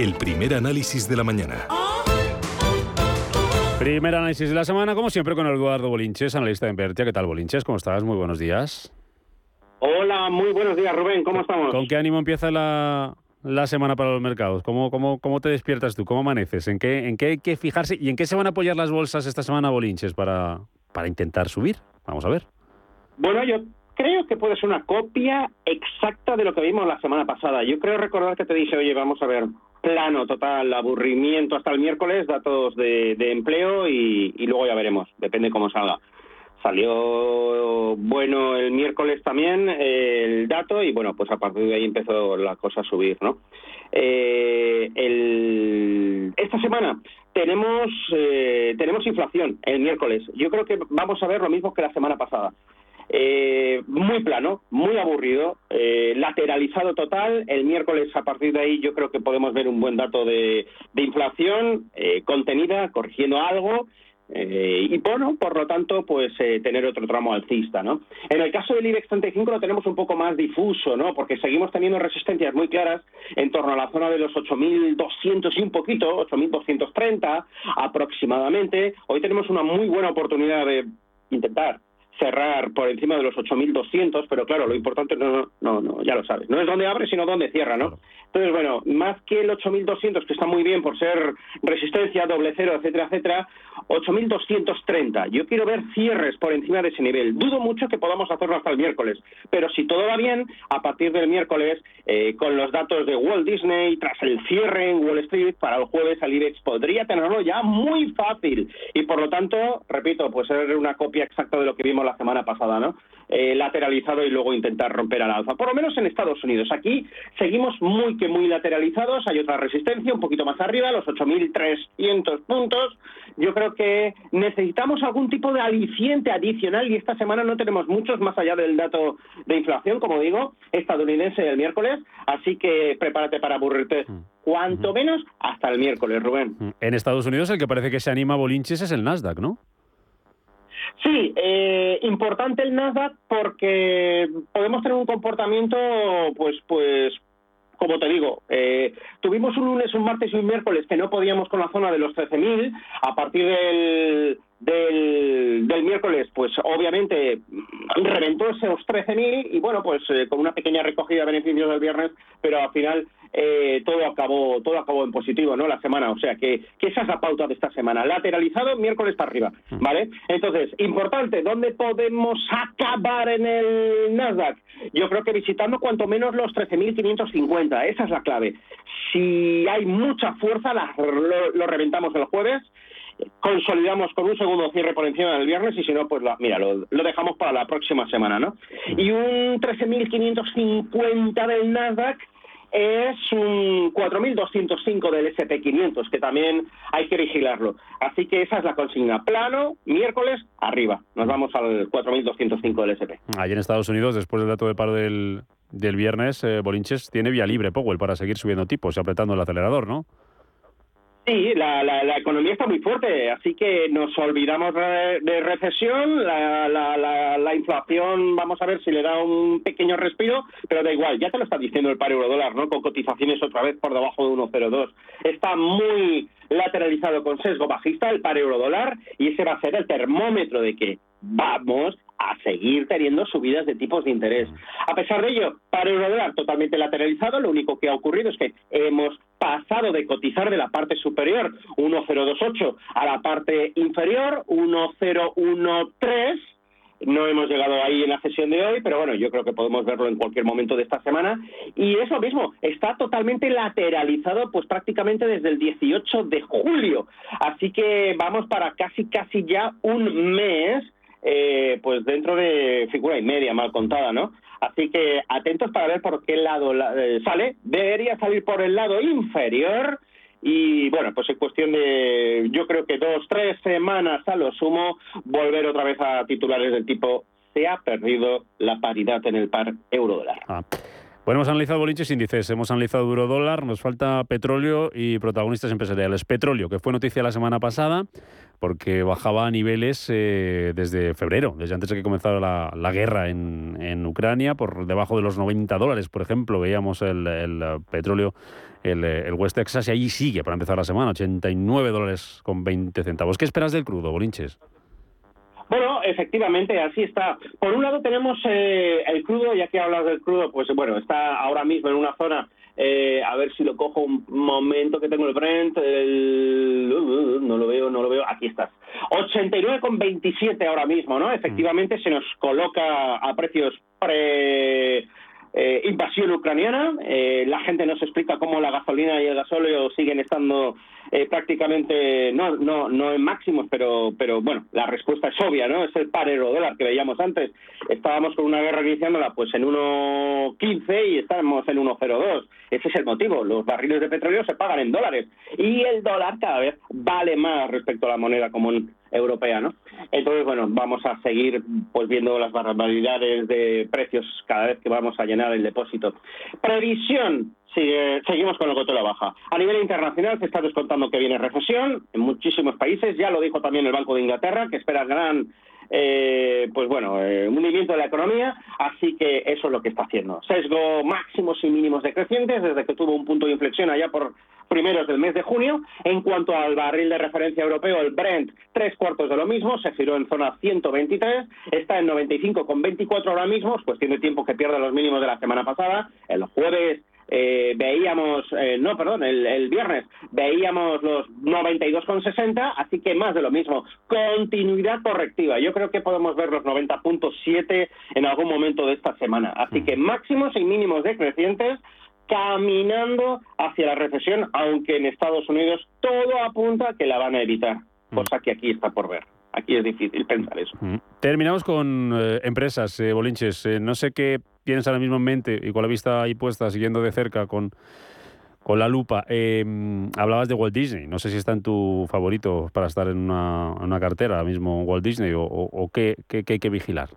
El primer análisis de la mañana. Primer análisis de la semana, como siempre, con Eduardo Bolinches, analista de Invertia. ¿Qué tal, Bolinches? ¿Cómo estás? Muy buenos días. Hola, muy buenos días, Rubén. ¿Cómo estamos? ¿Con qué ánimo empieza la, la semana para los mercados? ¿Cómo, cómo, cómo te despiertas tú? ¿Cómo amaneces? ¿En qué, ¿En qué hay que fijarse? ¿Y en qué se van a apoyar las bolsas esta semana, Bolinches, para, para intentar subir? Vamos a ver. Bueno, yo creo que puede ser una copia exacta de lo que vimos la semana pasada. Yo creo recordar que te dije, oye, vamos a ver, plano total, aburrimiento hasta el miércoles, datos de, empleo y, luego ya veremos, depende cómo salga. Salió bueno el miércoles también el dato y bueno, pues a partir de ahí empezó la cosa a subir, ¿no? Eh, esta semana tenemos eh, tenemos inflación el miércoles. Yo creo que vamos a ver lo mismo que la semana pasada. Eh, muy plano, muy aburrido, eh, lateralizado total. El miércoles a partir de ahí yo creo que podemos ver un buen dato de, inflación eh, contenida, corrigiendo algo. y bueno, por lo tanto, pues tener otro tramo alcista, ¿no? En el caso del IBEX 35 lo tenemos un poco más difuso, ¿no? Porque seguimos teniendo resistencias muy claras en torno a la zona de los 8.200 y un poquito, 8.230 aproximadamente. Hoy tenemos una muy buena oportunidad de intentar cerrar por encima de los 8.200, pero claro, lo importante no, no, no, ya lo sabes, no es donde abre, sino donde cierra, ¿no? Entonces, bueno, más que el 8.200, que está muy bien por ser resistencia, doble cero, etcétera, etcétera, 8.230. Yo quiero ver cierres por encima de ese nivel. Dudo mucho que podamos hacerlo hasta el miércoles, pero si todo va bien, a partir del miércoles, eh, con los datos de Walt Disney, tras el cierre en Wall Street, para el jueves al IBEX podría tenerlo ya muy fácil. Y por lo tanto, repito, pues ser una copia exacta de lo que vimos la semana pasada, ¿no? Eh, lateralizado y luego intentar romper al alza. Por lo menos en Estados Unidos. Aquí seguimos muy que muy lateralizados. Hay otra resistencia un poquito más arriba, los 8.300 puntos. Yo creo que necesitamos algún tipo de aliciente adicional y esta semana no tenemos muchos más allá del dato de inflación, como digo, estadounidense el miércoles. Así que prepárate para aburrirte mm. cuanto menos hasta el miércoles, Rubén. En Estados Unidos el que parece que se anima a Bolinches es el Nasdaq, ¿no? Sí, eh, importante el Nasdaq porque podemos tener un comportamiento, pues, pues, como te digo, eh, tuvimos un lunes, un martes y un miércoles que no podíamos con la zona de los 13.000. A partir del, del, del, miércoles, pues obviamente reventó esos 13.000 y bueno, pues eh, con una pequeña recogida de beneficios del viernes, pero al final eh, todo acabó todo acabó en positivo, ¿no? La semana, o sea que, que esa es la pauta de esta semana. Lateralizado, miércoles para arriba, ¿vale? Entonces, importante, ¿dónde podemos acabar en el Nasdaq? Yo creo que visitando cuanto menos los 13.550, esa es la clave. Si hay mucha fuerza, la, lo, lo reventamos el jueves consolidamos con un segundo cierre por encima del viernes y si no, pues la, mira, lo, lo, dejamos para la próxima semana, ¿no? Y un 13.550 del Nasdaq es un 4.205 del SP500, que también hay que vigilarlo. Así que esa es la consigna. Plano, miércoles, arriba. Nos vamos al 4.205 del SP. Allí en Estados Unidos, después del dato de paro del, del viernes, eh, Bolinches tiene vía libre Powell para seguir subiendo tipos y apretando el acelerador, ¿no? Sí, la, la, la, economía está muy fuerte, así que nos olvidamos de, de recesión, la, la, inflación, vamos a ver si le da un pequeño respiro, pero da igual, ya te lo está diciendo el par euro dólar, ¿no? Con cotizaciones otra vez por debajo de 1,02. Está muy lateralizado con sesgo bajista el par euro dólar y ese va a ser el termómetro de que vamos a seguir teniendo subidas de tipos de interés. A pesar de ello, para el dólar totalmente lateralizado, lo único que ha ocurrido es que hemos pasado de cotizar de la parte superior 1,028 a la parte inferior 1,013 no hemos llegado ahí en la sesión de hoy, pero bueno, yo creo que podemos verlo en cualquier momento de esta semana. Y es lo mismo, está totalmente lateralizado pues prácticamente desde el 18 de julio. Así que vamos para casi, casi ya un mes eh, pues dentro de figura y media mal contada, ¿no? Así que atentos para ver por qué lado eh, sale. Debería salir por el lado inferior. Y bueno, pues en cuestión de, yo creo que dos, tres semanas a lo sumo, volver otra vez a titulares del tipo, se ha perdido la paridad en el par euro-dólar. Ah. Bueno, hemos analizado bolinches índices, hemos analizado duro dólar, nos falta petróleo y protagonistas empresariales. Petróleo, que fue noticia la semana pasada, porque bajaba a niveles eh, desde febrero, desde antes de que comenzara la, guerra en, Ucrania, por debajo de los 90 dólares, por ejemplo, veíamos el, el petróleo, el, el, West Texas, y allí sigue para empezar la semana, 89 dólares con 20 centavos. ¿Qué esperas del crudo, bolinches? Bueno, efectivamente, así está. Por un lado tenemos eh, el crudo, ya que hablas del crudo, pues bueno, está ahora mismo en una zona, eh, a ver si lo cojo un momento que tengo el Brent, el, uh, no lo veo, no lo veo, aquí estás. 89,27 ahora mismo, ¿no? Efectivamente se nos coloca a precios pre eh, invasión ucraniana. Eh, la gente nos explica cómo la gasolina y el gasóleo siguen estando eh, prácticamente, no, no, no en máximos, pero, pero bueno, la respuesta es obvia, ¿no? Es el par euro dólar que veíamos antes. Estábamos con una guerra iniciándola pues en 1.15 y estamos en 1.02. Ese es el motivo. Los barriles de petróleo se pagan en dólares y el dólar cada vez vale más respecto a la moneda común europea, ¿no? Entonces, bueno, vamos a seguir pues viendo las barbaridades de precios cada vez que vamos a llenar el depósito. Previsión, seguimos con coto de la baja. A nivel internacional se está descontando que viene recesión en muchísimos países, ya lo dijo también el Banco de Inglaterra, que espera gran eh, pues bueno, eh, hundimiento de la economía, así que eso es lo que está haciendo. Sesgo máximos y mínimos decrecientes desde que tuvo un punto de inflexión allá por primeros del mes de junio. En cuanto al barril de referencia europeo, el Brent, tres cuartos de lo mismo, se giró en zona 123, está en 95,24 ahora mismo, es cuestión de tiempo que pierde los mínimos de la semana pasada. El jueves eh, veíamos, eh, no, perdón, el, el, viernes veíamos los 92,60, así que más de lo mismo. Continuidad correctiva. Yo creo que podemos ver los 90.7 en algún momento de esta semana. Así que máximos y mínimos decrecientes caminando hacia la recesión, aunque en Estados Unidos todo apunta a que la van a evitar, cosa que aquí está por ver. Aquí es difícil pensar eso. Terminamos con eh, empresas, eh, Bolinches. Eh, no sé qué tienes ahora mismo en mente y con la vista ahí puesta, siguiendo de cerca con, con la lupa. hablabas de Walt Disney. No sé si está en tu favorito para estar en una, en una cartera ahora mismo Walt Disney o, o, o qué, qué, qué hay que vigilar.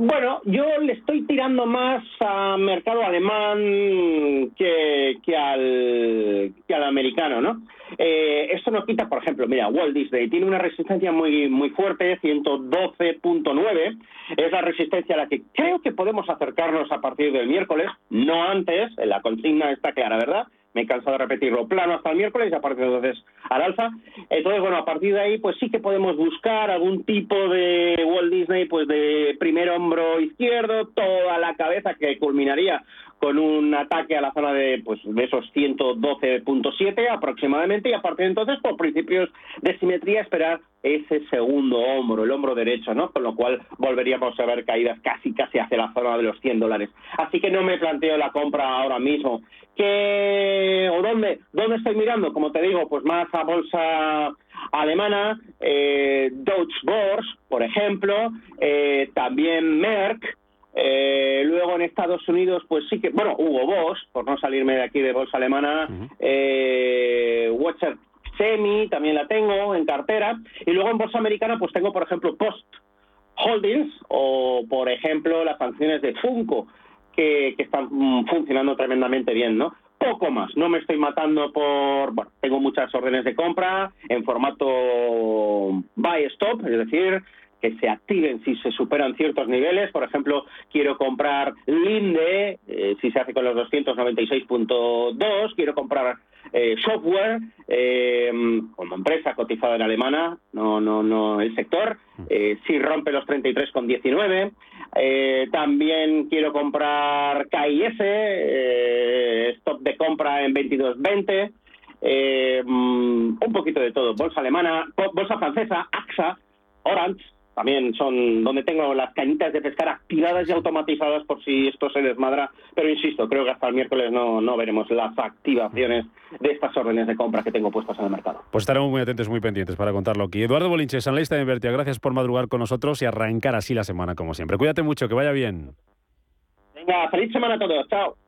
Bueno, yo le estoy tirando más al mercado alemán que, que, al, que al americano, ¿no? Eh, esto no quita, por ejemplo, mira, Walt Disney tiene una resistencia muy, muy fuerte, 112.9. Es la resistencia a la que creo que podemos acercarnos a partir del miércoles, no antes, la consigna está clara, ¿verdad? Me he cansado de repetirlo, plano hasta el miércoles y a partir de entonces al alza. Entonces, bueno, a partir de ahí, pues sí que podemos buscar algún tipo de Walt Disney, pues de primer hombro izquierdo, toda la cabeza que culminaría con un ataque a la zona de pues de esos 112.7 aproximadamente y a partir de entonces por principios de simetría esperar ese segundo hombro, el hombro derecho, ¿no? Con lo cual volveríamos a ver caídas casi casi hacia la zona de los 100 dólares. Así que no me planteo la compra ahora mismo. ¿Qué o dónde dónde estoy mirando? Como te digo, pues más a bolsa alemana, eh, Deutsche Börse, por ejemplo, eh, también Merck, eh, luego en Estados Unidos, pues sí que, bueno, Hugo Boss, por no salirme de aquí de bolsa alemana, eh, Watcher Semi, también la tengo en cartera. Y luego en bolsa americana, pues tengo, por ejemplo, Post Holdings o, por ejemplo, las acciones de Funko, que, que están mm, funcionando tremendamente bien, ¿no? Poco más, no me estoy matando por, bueno, tengo muchas órdenes de compra en formato buy stop, es decir, que se activen si se superan ciertos niveles. Por ejemplo, quiero comprar Linde, eh, si se hace con los 296.2, quiero comprar eh, software eh, como empresa cotizada en alemana, no, no, no el sector, si rompe los 33,19. Eh, también quiero comprar KIS, stop de compra en 22.20. Mm, un poquito de todo. Bolsa alemana, bolsa francesa, AXA, Orange, también son donde tengo las cañitas de pescar activadas y automatizadas por si esto se desmadra. Pero insisto, creo que hasta el miércoles no, no veremos las activaciones de estas órdenes de compra que tengo puestas en el mercado. Pues estaremos muy atentos, muy pendientes para contarlo aquí. Eduardo Bolinches, analista de Invertia, gracias por madrugar con nosotros y arrancar así la semana como siempre. Cuídate mucho, que vaya bien. Venga, feliz semana a todos. Chao.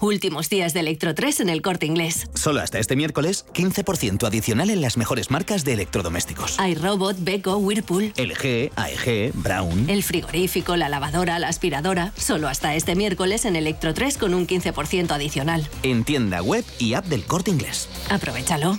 Últimos días de Electro 3 en el corte inglés. Solo hasta este miércoles, 15% adicional en las mejores marcas de electrodomésticos. iRobot, Beko, Whirlpool. LG, AEG, Brown. El frigorífico, la lavadora, la aspiradora. Solo hasta este miércoles en Electro 3 con un 15% adicional. En tienda web y app del corte inglés. Aprovechalo.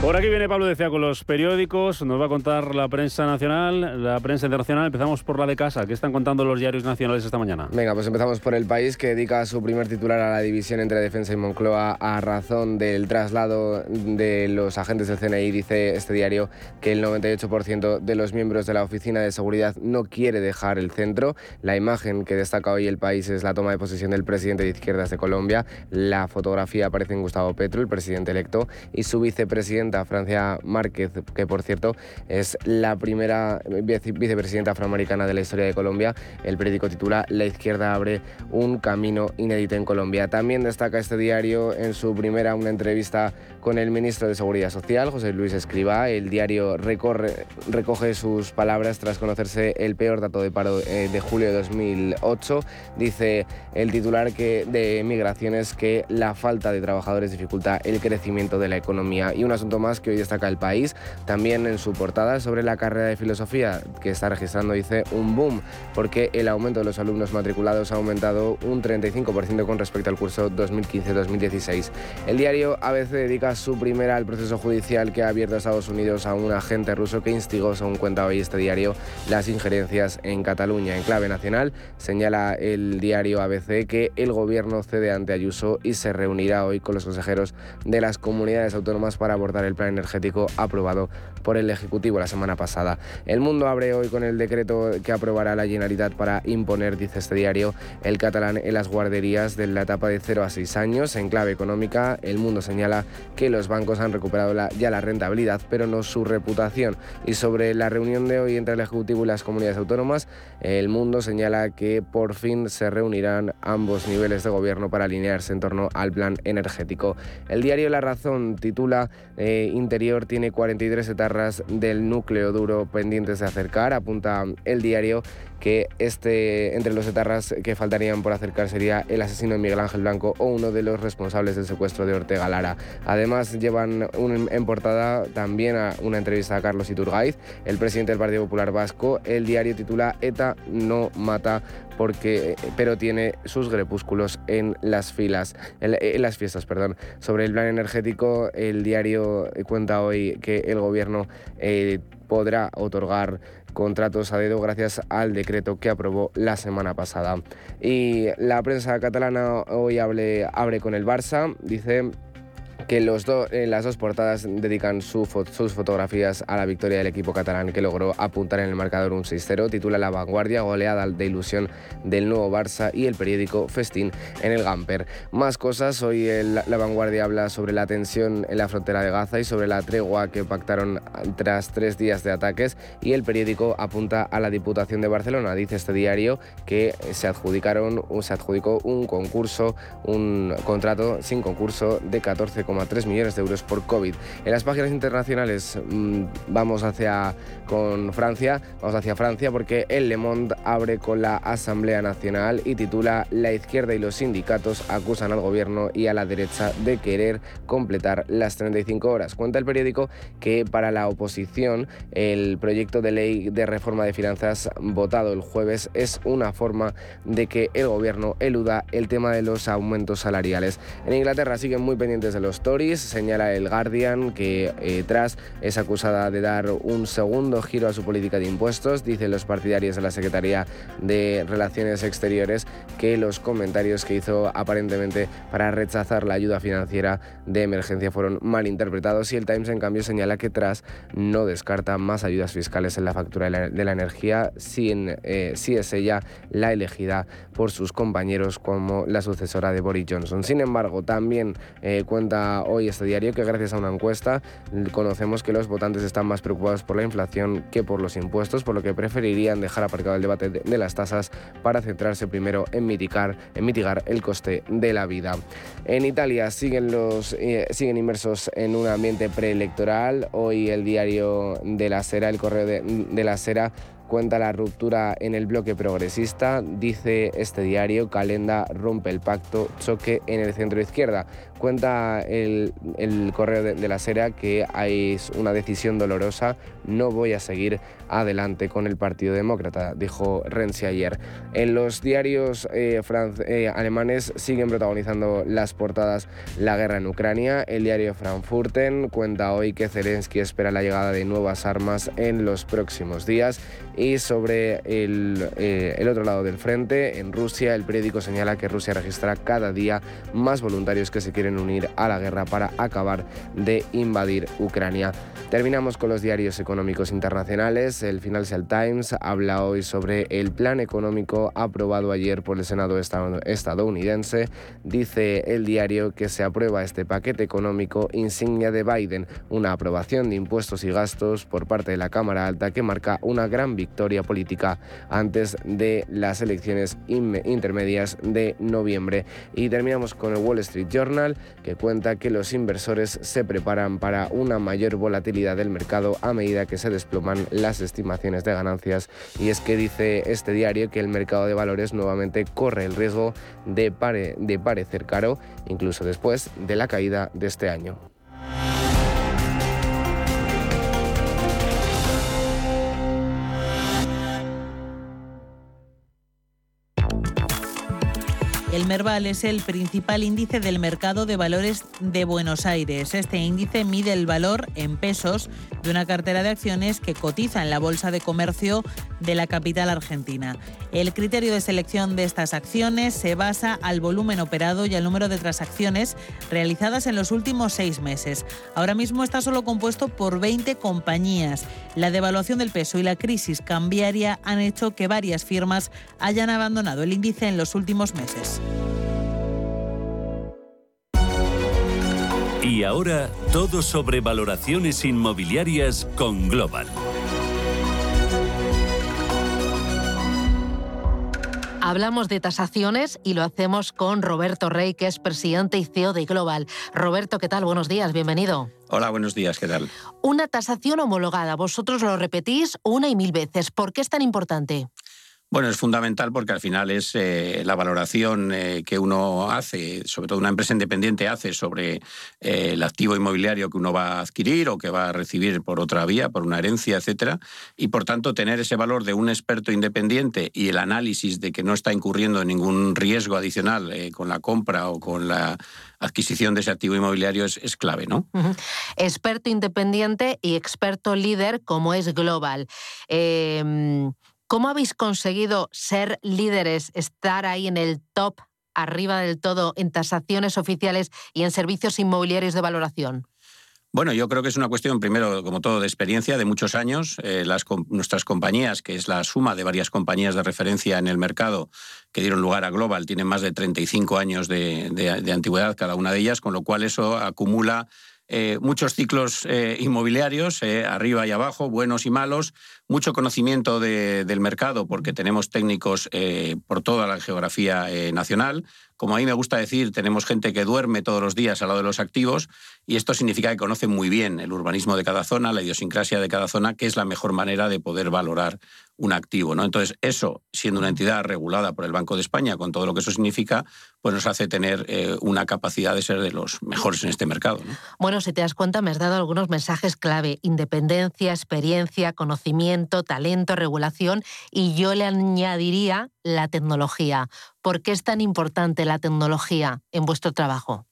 Por aquí viene Pablo Decía con los periódicos, nos va a contar la prensa nacional, la prensa internacional. Empezamos por la de casa. ¿Qué están contando los diarios nacionales esta mañana? Venga, pues empezamos por el país que dedica su primer titular a la división entre Defensa y Moncloa a razón del traslado de los agentes del CNI. Dice este diario que el 98% de los miembros de la Oficina de Seguridad no quiere dejar el centro. La imagen que destaca hoy el país es la toma de posesión del presidente de izquierdas de Colombia. La fotografía aparece en Gustavo Petro, el presidente electo, y su vicepresidente Francia Márquez, que por cierto es la primera vicepresidenta afroamericana de la historia de Colombia. El periódico titula La izquierda abre un camino inédito en Colombia. También destaca este diario en su primera una entrevista con el ministro de Seguridad Social, José Luis Escriba. El diario recorre, recoge sus palabras tras conocerse el peor dato de paro eh, de julio de 2008. Dice el titular que de migraciones que la falta de trabajadores dificulta el crecimiento de la economía. Y un asunto más que hoy destaca el país, también en su portada sobre la carrera de filosofía que está registrando, dice, un boom, porque el aumento de los alumnos matriculados ha aumentado un 35% con respecto al curso 2015-2016. El diario ABC dedica su primera al proceso judicial que ha abierto a Estados Unidos a un agente ruso que instigó, según cuenta hoy este diario, las injerencias en Cataluña. En clave nacional, señala el diario ABC que el gobierno cede ante Ayuso y se reunirá hoy con los consejeros de las comunidades autónomas para abordar el plan energético aprobado por el Ejecutivo la semana pasada. El mundo abre hoy con el decreto que aprobará la Generalitat para imponer, dice este diario, el catalán en las guarderías de la etapa de 0 a 6 años. En clave económica, el mundo señala que los bancos han recuperado ya la rentabilidad, pero no su reputación. Y sobre la reunión de hoy entre el Ejecutivo y las comunidades autónomas, el mundo señala que por fin se reunirán ambos niveles de gobierno para alinearse en torno al plan energético. El diario La Razón titula eh, Interior tiene 43 etarras del núcleo duro pendientes de acercar, apunta el diario que este, entre los etarras que faltarían por acercar sería el asesino de Miguel Ángel Blanco o uno de los responsables del secuestro de Ortega Lara. Además, llevan en portada también a una entrevista a Carlos Iturgaiz, el presidente del Partido Popular Vasco. El diario titula ETA no mata porque, pero tiene sus grepúsculos en las filas, en, las fiestas, perdón. Sobre el plan energético, el diario cuenta hoy que el gobierno eh, podrá otorgar contratos a dedo gracias al decreto que aprobó la semana pasada. Y la prensa catalana hoy abre con el Barça, dice que los en las dos portadas dedican sus fotografías a la victoria del equipo catalán que logró apuntar en el marcador un 6-0. Titula La vanguardia, goleada de ilusión del nuevo Barça y el periódico Festín en el Gamper. Más cosas, hoy La vanguardia habla sobre la tensión en la frontera de Gaza y sobre la tregua que pactaron tras tres días de ataques y el periódico apunta a la Diputación de Barcelona. Dice este diario que se adjudicaron, se adjudicó un concurso, un contrato sin concurso de 14 3 millones de euros por COVID. En las páginas internacionales mm, vamos hacia con Francia, vamos hacia Francia porque el Le Monde abre con la Asamblea Nacional y titula La izquierda y los sindicatos acusan al gobierno y a la derecha de querer completar las 35 horas. Cuenta el periódico que para la oposición el proyecto de ley de reforma de finanzas votado el jueves es una forma de que el gobierno eluda el tema de los aumentos salariales. En Inglaterra siguen muy pendientes de los señala el Guardian que eh, tras es acusada de dar un segundo giro a su política de impuestos. Dicen los partidarios de la Secretaría de Relaciones Exteriores que los comentarios que hizo aparentemente para rechazar la ayuda financiera de emergencia fueron mal interpretados y el Times en cambio señala que tras no descarta más ayudas fiscales en la factura de la, energía si, eh, es ella la elegida por sus compañeros como la sucesora de Boris Johnson. Sin embargo, también eh, cuenta hoy este diario que gracias a una encuesta conocemos que los votantes están más preocupados por la inflación que por los impuestos, por lo que preferirían dejar aparcado el debate de, las tasas para centrarse primero en mitigar, en mitigar el coste de la vida. En Italia siguen, los, eh, siguen inmersos en un ambiente preelectoral. Hoy el diario de la Sera, el correo de, de la Sera, cuenta la ruptura en el bloque progresista. Dice este diario, Calenda rompe el pacto, choque en el centro izquierda. Cuenta el, correo de, la Sera que hay una decisión dolorosa. No voy a seguir adelante con el Partido Demócrata, dijo Renzi ayer. En los diarios eh, eh, alemanes siguen protagonizando las portadas la guerra en Ucrania. El diario Frankfurten cuenta hoy que Zelensky espera la llegada de nuevas armas en los próximos días. Y sobre el, eh, el otro lado del frente, en Rusia, el periódico señala que Rusia registra cada día más voluntarios que se quieren unir a la guerra para acabar de invadir Ucrania. Terminamos con los diarios económicos internacionales. El Financial Times habla hoy sobre el plan económico aprobado ayer por el Senado estadounidense. Dice el diario que se aprueba este paquete económico insignia de Biden, una aprobación de impuestos y gastos por parte de la Cámara Alta que marca una gran victoria política antes de las elecciones intermedias de noviembre. Y terminamos con el Wall Street Journal que cuenta que los inversores se preparan para una mayor volatilidad del mercado a medida que se desploman las estimaciones de ganancias. Y es que dice este diario que el mercado de valores nuevamente corre el riesgo de, de parecer caro, incluso después de la caída de este año. Merval es el principal índice del mercado de valores de Buenos Aires. Este índice mide el valor en pesos de una cartera de acciones que cotiza en la Bolsa de Comercio de la capital argentina. El criterio de selección de estas acciones se basa al volumen operado y al número de transacciones realizadas en los últimos seis meses. Ahora mismo está solo compuesto por 20 compañías. La devaluación del peso y la crisis cambiaria han hecho que varias firmas hayan abandonado el índice en los últimos meses. Y ahora todo sobre valoraciones inmobiliarias con Global. Hablamos de tasaciones y lo hacemos con Roberto Rey, que es presidente y CEO de Global. Roberto, ¿qué tal? Buenos días, bienvenido. Hola, buenos días, ¿qué tal? Una tasación homologada, vosotros lo repetís una y mil veces. ¿Por qué es tan importante? Bueno, es fundamental porque al final es eh, la valoración eh, que uno hace, sobre todo una empresa independiente hace sobre eh, el activo inmobiliario que uno va a adquirir o que va a recibir por otra vía, por una herencia, etcétera, y por tanto tener ese valor de un experto independiente y el análisis de que no está incurriendo en ningún riesgo adicional con la compra o con la adquisición de ese activo inmobiliario es, es clave, ¿no? Experto independiente y experto líder como es Global. ¿Cómo habéis conseguido ser líderes, estar ahí en el top, arriba del todo, en tasaciones oficiales y en servicios inmobiliarios de valoración? Bueno, yo creo que es una cuestión, primero, como todo, de experiencia, de muchos años. Eh, nuestras compañías, que es la suma de varias compañías de referencia en el mercado que dieron lugar a Global, tienen más de 35 años de antigüedad cada una de ellas, con lo cual eso acumula eh, muchos ciclos eh, inmobiliarios, eh, arriba y abajo, buenos y malos, mucho conocimiento del mercado porque tenemos técnicos por toda la geografía nacional, como a mí me gusta decir, tenemos gente que duerme todos los días al lado de los activos y esto significa que conocen muy bien el urbanismo de cada zona, la idiosincrasia de cada zona, que es la mejor manera de poder valorar un activo. ¿no? Entonces, eso, siendo una entidad regulada por el Banco de España, con todo lo que eso significa, pues nos hace tener eh, una capacidad de ser de los mejores en este mercado. Bueno, si te das cuenta, me has dado algunos mensajes clave. Independencia, experiencia, conocimiento, talento, regulación y yo le añadiría la tecnología. ¿Por qué es tan importante la tecnología en vuestro trabajo?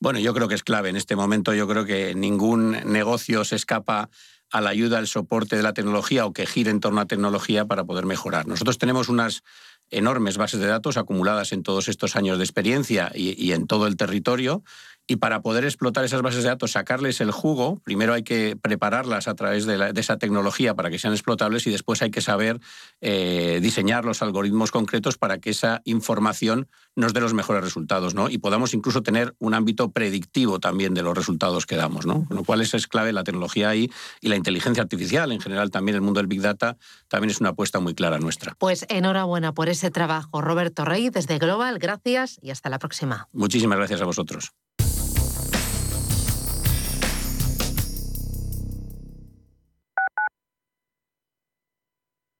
Bueno, yo creo que es clave. En este momento yo creo que ningún negocio se escapa a la ayuda, al soporte de la tecnología o que gire en torno a tecnología para poder mejorar. Nosotros tenemos unas enormes bases de datos acumuladas en todos estos años de experiencia y, y en todo el territorio y para poder explotar esas bases de datos, sacarles el jugo, primero hay que prepararlas a través de, esa tecnología para que sean explotables y después hay que saber eh, diseñar los algoritmos concretos para que esa información nos dé los mejores resultados, ¿no? Y podamos incluso tener un ámbito predictivo también de los resultados que damos, ¿no? Con lo cual esa es clave la tecnología ahí y la inteligencia artificial en general también el mundo del Big Data también es una apuesta muy clara nuestra. Pues enhorabuena por ese trabajo, Roberto Rey, desde Global, gracias y hasta la próxima. Muchísimas gracias a vosotros.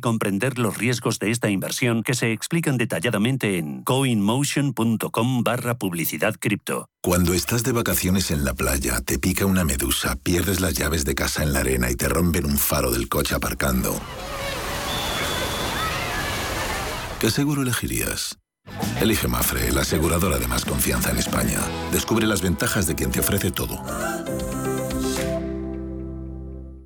comprender los riesgos de esta inversión que se explican detalladamente en coinmotion.com barra publicidad cripto. Cuando estás de vacaciones en la playa, te pica una medusa, pierdes las llaves de casa en la arena y te rompen un faro del coche aparcando. ¿Qué seguro elegirías? Elige Mafre, la aseguradora de más confianza en España. Descubre las ventajas de quien te ofrece todo.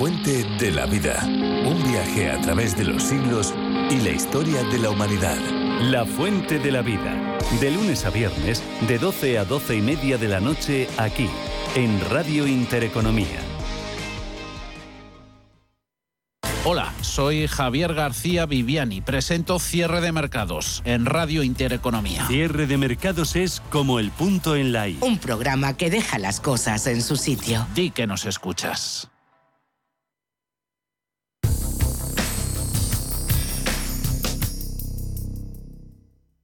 fuente de la vida. Un viaje a través de los siglos y la historia de la humanidad. La Fuente de la Vida. De lunes a viernes, de 12 a 12 y media de la noche, aquí, en Radio Intereconomía. Hola, soy Javier García Viviani. Presento Cierre de Mercados en Radio Intereconomía. Cierre de mercados es como el punto en la I. Un programa que deja las cosas en su sitio. Di que nos escuchas.